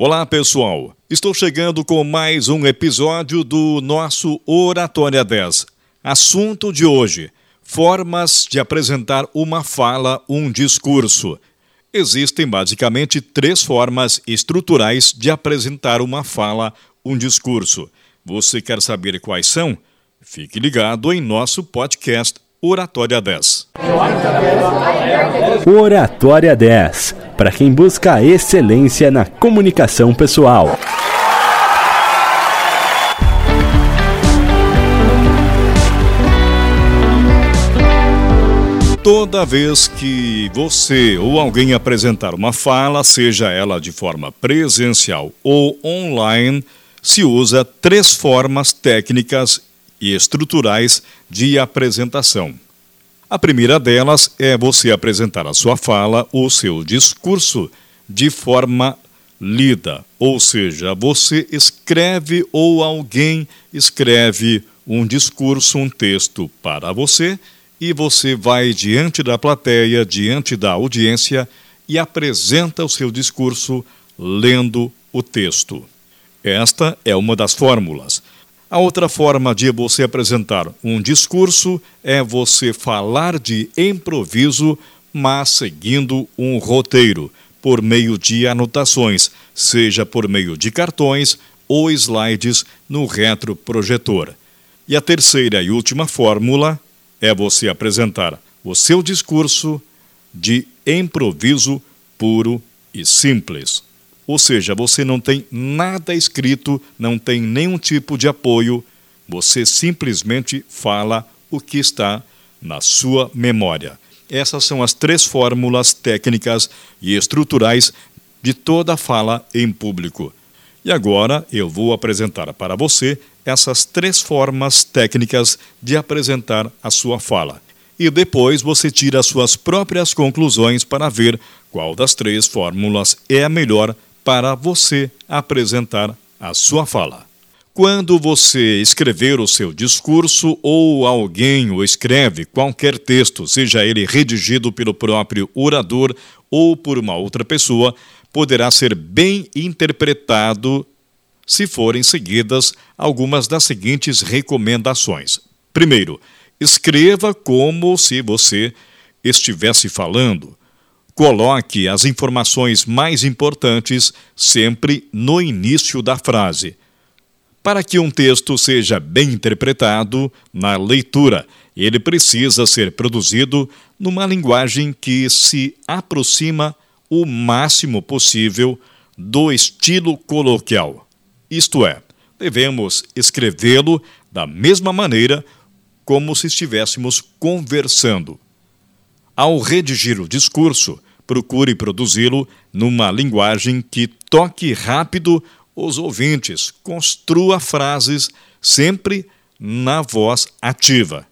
Olá, pessoal. Estou chegando com mais um episódio do nosso Oratória 10. Assunto de hoje: formas de apresentar uma fala, um discurso. Existem basicamente três formas estruturais de apresentar uma fala, um discurso. Você quer saber quais são? Fique ligado em nosso podcast Oratória 10. Oratória 10 para quem busca excelência na comunicação pessoal. Toda vez que você ou alguém apresentar uma fala, seja ela de forma presencial ou online, se usa três formas técnicas e estruturais de apresentação. A primeira delas é você apresentar a sua fala, o seu discurso, de forma lida, ou seja, você escreve ou alguém escreve um discurso, um texto para você e você vai diante da plateia, diante da audiência e apresenta o seu discurso lendo o texto. Esta é uma das fórmulas. A outra forma de você apresentar um discurso é você falar de improviso, mas seguindo um roteiro, por meio de anotações, seja por meio de cartões ou slides no retroprojetor. E a terceira e última fórmula é você apresentar o seu discurso de improviso puro e simples. Ou seja, você não tem nada escrito, não tem nenhum tipo de apoio, você simplesmente fala o que está na sua memória. Essas são as três fórmulas técnicas e estruturais de toda fala em público. E agora eu vou apresentar para você essas três formas técnicas de apresentar a sua fala. E depois você tira as suas próprias conclusões para ver qual das três fórmulas é a melhor para você apresentar a sua fala. Quando você escrever o seu discurso ou alguém o escreve, qualquer texto, seja ele redigido pelo próprio orador ou por uma outra pessoa, poderá ser bem interpretado se forem seguidas algumas das seguintes recomendações. Primeiro, escreva como se você estivesse falando. Coloque as informações mais importantes sempre no início da frase. Para que um texto seja bem interpretado na leitura, ele precisa ser produzido numa linguagem que se aproxima o máximo possível do estilo coloquial. Isto é, devemos escrevê-lo da mesma maneira como se estivéssemos conversando. Ao redigir o discurso, procure produzi-lo numa linguagem que toque rápido os ouvintes. Construa frases sempre na voz ativa.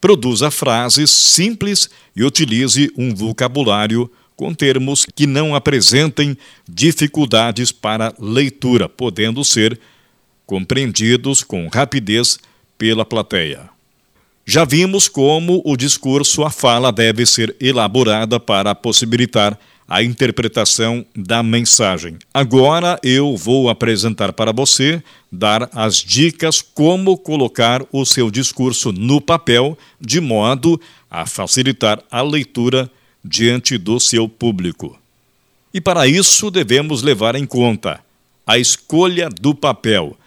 Produza frases simples e utilize um vocabulário com termos que não apresentem dificuldades para leitura, podendo ser compreendidos com rapidez pela plateia. Já vimos como o discurso, a fala, deve ser elaborada para possibilitar a interpretação da mensagem. Agora eu vou apresentar para você, dar as dicas como colocar o seu discurso no papel, de modo a facilitar a leitura diante do seu público. E para isso devemos levar em conta a escolha do papel,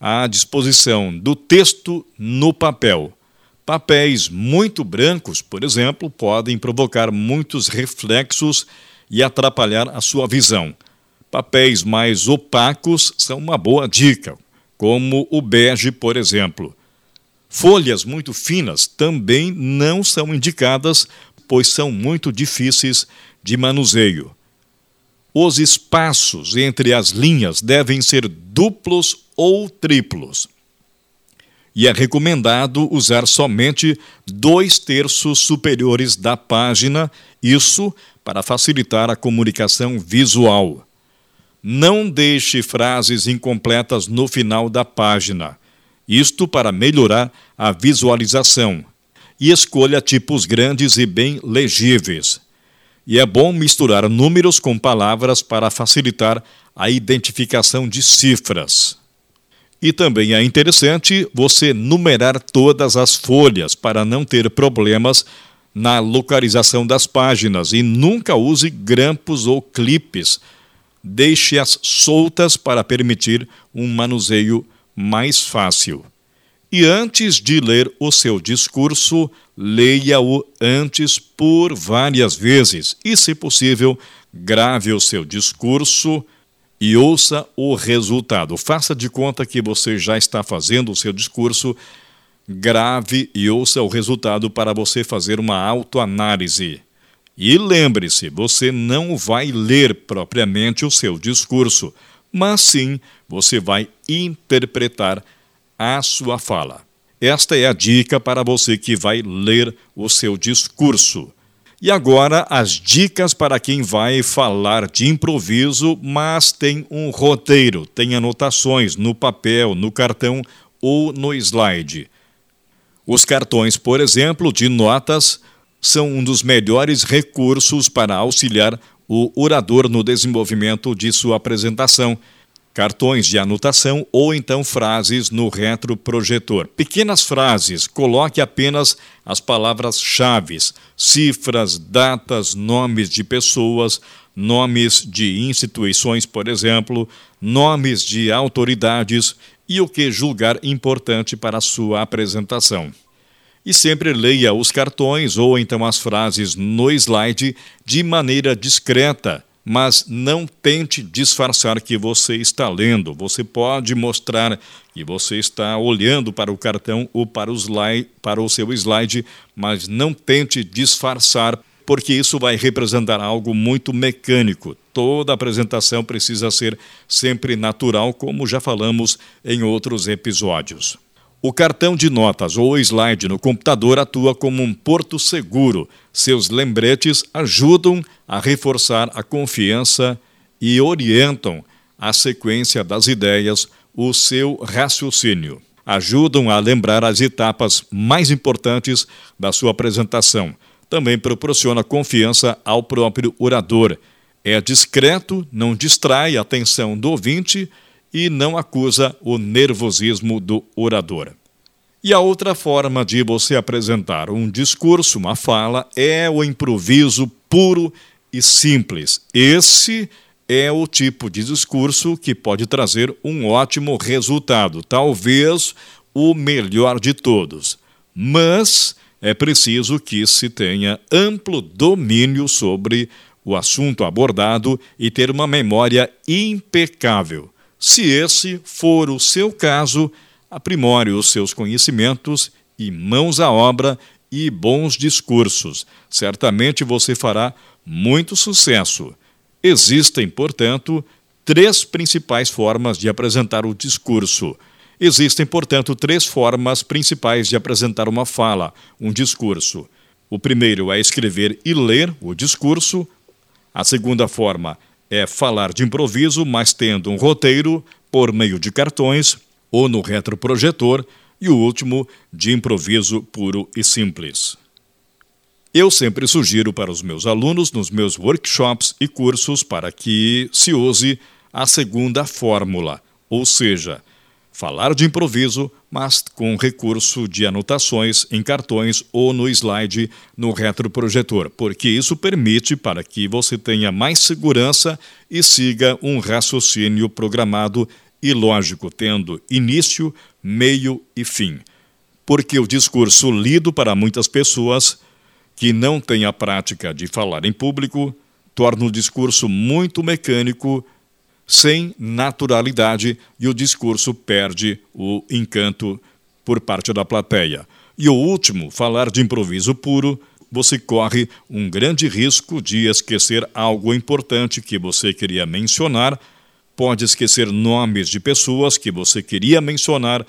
a disposição do texto no papel Papéis muito brancos, por exemplo, podem provocar muitos reflexos e atrapalhar a sua visão. Papéis mais opacos são uma boa dica, como o bege, por exemplo. Folhas muito finas também não são indicadas, pois são muito difíceis de manuseio. Os espaços entre as linhas devem ser duplos ou triplos e é recomendado usar somente dois terços superiores da página, isso para facilitar a comunicação visual. Não deixe frases incompletas no final da página, isto para melhorar a visualização. E escolha tipos grandes e bem legíveis. e é bom misturar números com palavras para facilitar a identificação de cifras. E também é interessante você numerar todas as folhas para não ter problemas na localização das páginas e nunca use grampos ou clipes. Deixe-as soltas para permitir um manuseio mais fácil. E antes de ler o seu discurso, leia-o antes por várias vezes e, se possível, grave o seu discurso e ouça o resultado. Faça de conta que você já está fazendo o seu discurso, grave e ouça o resultado para você fazer uma autoanálise. E lembre-se, você não vai ler propriamente o seu discurso, mas sim você vai interpretar a sua fala. Esta é a dica para você que vai ler o seu discurso. E agora as dicas para quem vai falar de improviso, mas tem um roteiro, tem anotações no papel, no cartão ou no slide. Os cartões, por exemplo, de notas, são um dos melhores recursos para auxiliar o orador no desenvolvimento de sua apresentação cartões de anotação ou então frases no retroprojetor. Pequenas frases, coloque apenas as palavras-chave, cifras, datas, nomes de pessoas, nomes de instituições, por exemplo, nomes de autoridades e o que julgar importante para sua apresentação. E sempre leia os cartões ou então as frases no slide de maneira discreta mas não tente disfarçar que você está lendo. Você pode mostrar que você está olhando para o cartão ou para o, slide, para o seu slide, mas não tente disfarçar, porque isso vai representar algo muito mecânico. Toda apresentação precisa ser sempre natural, como já falamos em outros episódios. O cartão de notas ou slide no computador atua como um porto seguro. Seus lembretes ajudam a reforçar a confiança e orientam a sequência das ideias, o seu raciocínio. Ajudam a lembrar as etapas mais importantes da sua apresentação. Também proporciona confiança ao próprio orador. É discreto, não distrai a atenção do ouvinte e não acusa o nervosismo do orador. E a outra forma de você apresentar um discurso, uma fala, é o improviso puro e simples. Esse é o tipo de discurso que pode trazer um ótimo resultado, talvez o melhor de todos. Mas é preciso que se tenha amplo domínio sobre o assunto abordado e ter uma memória impecável. Se esse for o seu caso, aprimore os seus conhecimentos e mãos à obra e bons discursos. Certamente você fará muito sucesso. Existem, portanto, três principais formas de apresentar o discurso. Existem, portanto, três formas principais de apresentar uma fala, um discurso. O primeiro é escrever e ler o discurso. A segunda forma é falar de improviso, mas tendo um roteiro por meio de cartões ou no retroprojetor. E o último, de improviso puro e simples. Eu sempre sugiro para os meus alunos, nos meus workshops e cursos, para que se use a segunda fórmula, ou seja, falar de improviso, mas com recurso de anotações em cartões ou no slide no retroprojetor, porque isso permite para que você tenha mais segurança e siga um raciocínio programado e lógico, tendo início, meio e fim. Porque o discurso lido para muitas pessoas que não têm a prática de falar em público torna o discurso muito mecânico, sem naturalidade, e o discurso perde o encanto por parte da plateia. E o último, falar de improviso puro, você corre um grande risco de esquecer algo importante que você queria mencionar pode esquecer nomes de pessoas que você queria mencionar,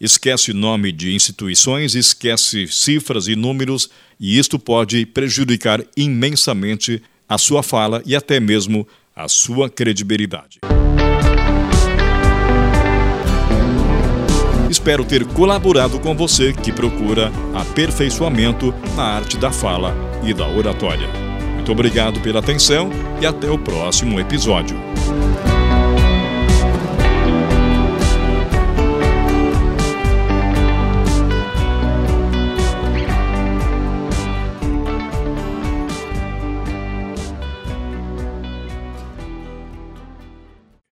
esquece nome de instituições, esquece cifras e números, e isto pode prejudicar imensamente a sua fala e até mesmo a sua credibilidade. Espero ter colaborado com você que procura aperfeiçoamento na arte da fala e da oratória. Muito obrigado pela atenção e até o próximo episódio.